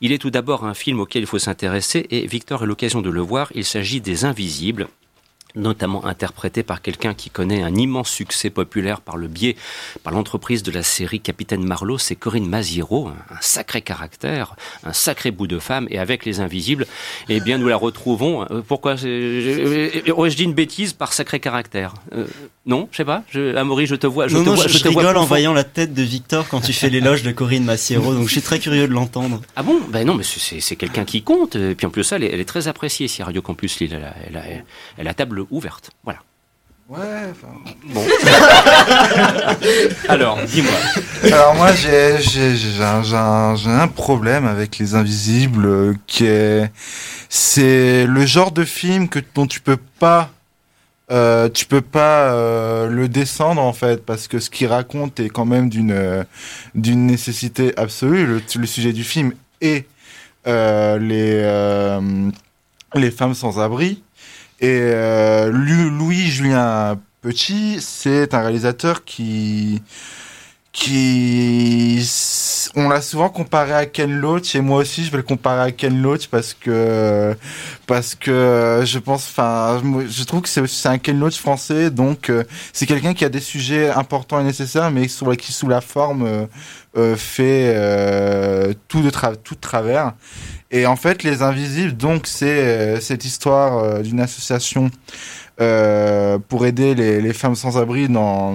Il est tout d'abord un film auquel il faut s'intéresser et Victor a l'occasion de le voir. Il s'agit des Invisibles, notamment interprété par quelqu'un qui connaît un immense succès populaire par le biais, par l'entreprise de la série Capitaine Marlowe, c'est Corinne Maziero, un, sacré caractère, un sacré bout de femme, et avec Les Invisibles, eh bien, nous la retrouvons. Euh, pourquoi je, dis une bêtise par sacré caractère? Euh, Non, je sais pas. Je, Amaury, je te vois. Je non, te non, vois, je, rigole en voyant la tête de Victor quand tu fais l'éloge de Corinne Maziero, donc je suis très curieux de l'entendre. Ah bon? Ben non, mais c'est quelqu'un qui compte. Et puis en plus, ça, elle est, elle est très appréciée ici à Radio Campus Lille. Elle a, elle a, elle a table ouverte. Voilà. Ouais, enfin. Bon. Alors, dis-moi. Alors, moi, j'ai, j'ai, j'ai, un, j'ai, un, j'ai un problème avec Les Invisibles euh, qui est. C'est le genre de film que, dont tu peux pas. Euh, tu peux pas euh, le descendre en fait parce que ce qu'il raconte est quand même d'une d'une nécessité absolue le, le, sujet du film est euh, les les femmes sans abri et euh, Louis-Julien Petit, c'est un réalisateur qui qui on l'a souvent comparé à Ken Loach et moi aussi je vais le comparer à Ken Loach parce que parce que je pense enfin je trouve que c'est un Ken Loach français donc euh, c'est quelqu'un qui a des sujets importants et nécessaires mais qui sous la forme euh, euh fait euh, tout de tout de travers. Et en fait les invisibles donc c'est euh, cette histoire d'une association pour aider les, les femmes sans abri dans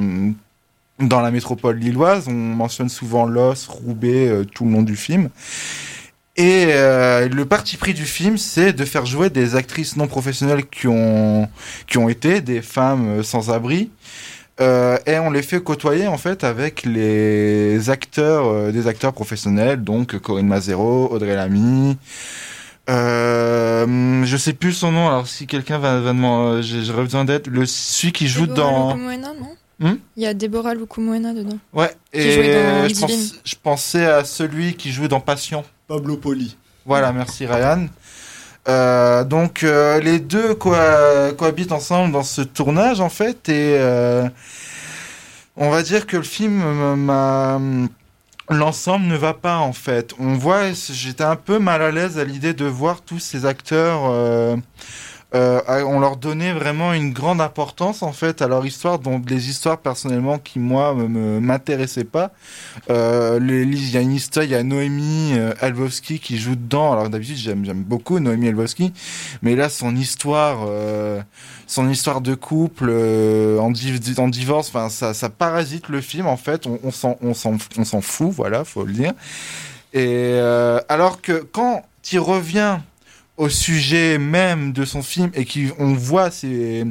dans la métropole lilloise. On mentionne souvent Los, Roubaix, euh, tout le long du film. Et euh, le parti pris du film, c'est de faire jouer des actrices non professionnelles qui ont qui ont été des femmes euh, sans abri. Euh, et on les fait côtoyer en fait avec les acteurs, des acteurs professionnels, donc Corinne Mazero, Audrey Lamy. Euh, je sais plus son nom. Alors si quelqu'un va, va demander, j'aurais besoin d'être le celui qui joue dans. Moena, non? Hmm il y a Deborah Lukumwena dedans. Ouais, et je, pense, je, pensais à celui qui jouait dans Passion. Pablo Poli. Voilà, merci Ryan. Euh, donc euh, les deux co cohabitent ensemble dans ce tournage en fait et euh, on va dire que le film m'a l'ensemble ne va pas en fait. On voit j'étais un peu mal à l'aise à l'idée de voir tous ces acteurs euh, on leur donnait vraiment une grande importance en fait à leur histoire, dont des histoires personnellement qui moi m'intéressaient pas. Euh, il y a une histoire, il y a Noémie euh, Elvowski qui joue dedans. Alors d'habitude j'aime beaucoup Noémie Elvowski, mais là son histoire, euh, son histoire de couple euh, en, div en, divorce, enfin ça, ça parasite le film en fait. On, on s'en on s'en fout, voilà, faut le dire. Et euh, alors que quand tu reviens au sujet même de son film et qui on voit ces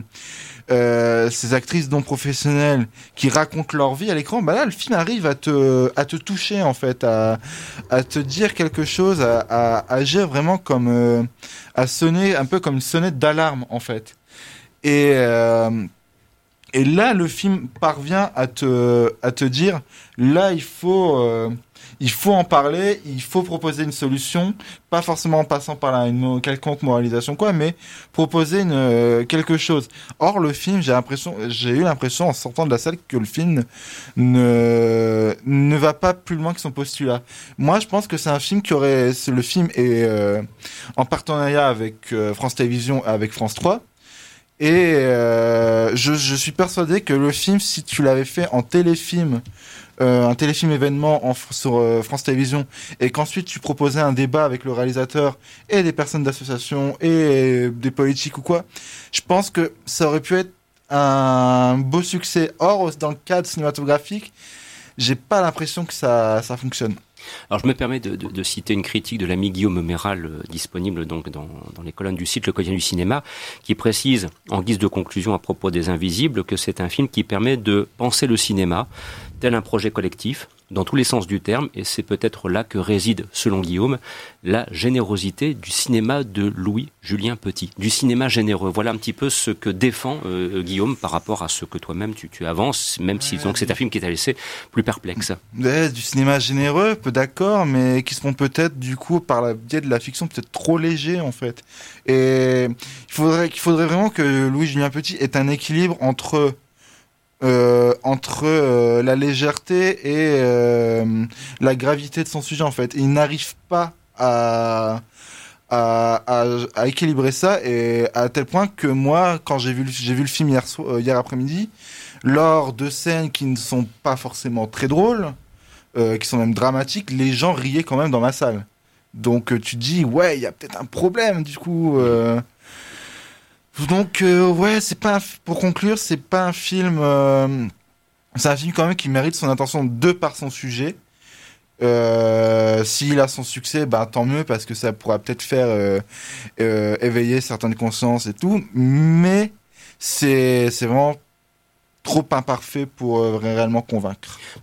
euh, ces actrices non professionnelles qui racontent leur vie à l'écran, bah là le film arrive à te à te toucher en fait, à à te dire quelque chose, à, agir vraiment comme euh, à sonner un peu comme une sonnette d'alarme en fait. Et euh, et là le film parvient à te à te dire là il faut euh, il faut en parler, il faut proposer une solution, pas forcément en passant par la, une quelconque moralisation quoi, mais proposer une, euh, quelque chose. Or le film, j'ai l'impression, j'ai eu l'impression en sortant de la salle que le film ne ne va pas plus loin que son postulat. Moi, je pense que c'est un film qui aurait, le film est euh, en partenariat avec euh, France Télévisions, avec France 3. Et euh, je, je suis persuadé que le film, si tu l'avais fait en téléfilm, euh, un téléfilm événement en, sur euh, France Télévisions et qu'ensuite tu proposais un débat avec le réalisateur et des personnes d'association et des politiques ou quoi, je pense que ça aurait pu être un beau succès. Or, dans le cadre cinématographique, j'ai pas l'impression que ça, ça fonctionne. Alors je me permets de, citer une critique de l'ami Guillaume Méral euh, disponible donc dans, dans, les colonnes du site Le Quotidien du cinéma qui précise en guise de conclusion à propos des Invisibles que c'est un film qui permet de penser le cinéma tel un projet collectif dans tous les sens du terme, et c'est peut-être là que réside, selon Guillaume, la générosité du cinéma de Louis-Julien Petit, du cinéma généreux. Voilà un petit peu ce que défend euh, Guillaume par rapport à ce que toi-même tu, tu avances, même si donc c'est un film qui t'a laissé plus perplexe. Ouais, du cinéma généreux, peu d'accord, mais qui seront peut-être du coup par la biais de la fiction peut-être trop léger en fait. Et il faudrait qu'il faudrait vraiment que Louis-Julien Petit ait un équilibre entre euh, entre euh, la légèreté et euh, la gravité de son sujet en fait. Il n'arrive pas à, à, à, à équilibrer ça et à tel point que moi, quand j'ai vu, j'ai vu le film hier, euh, hier après-midi, lors de scènes qui ne sont pas forcément très drôles, euh, qui sont même dramatiques, les gens riaient quand même dans ma salle. Donc euh, tu te dis, ouais, il y a peut-être un problème du coup. Donc euh, ouais, c'est pas un pour conclure, c'est pas un film. euh, C'est un film quand même qui mérite son attention de par son sujet. Euh, S'il a son succès, bah, tant mieux parce que ça pourra peut-être faire éveiller certaines consciences et tout. Mais c'est vraiment trop imparfait pour réellement convaincre.